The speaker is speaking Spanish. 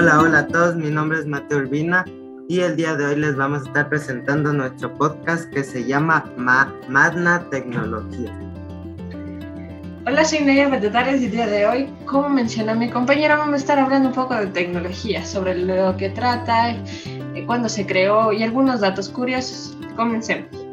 Hola, hola a todos, mi nombre es Mateo Urbina y el día de hoy les vamos a estar presentando nuestro podcast que se llama Ma Magna Tecnología. Hola, soy Neya Betetares y el día de hoy, como mencionó mi compañera, vamos a estar hablando un poco de tecnología, sobre lo que trata, eh, cuándo se creó y algunos datos curiosos. Comencemos.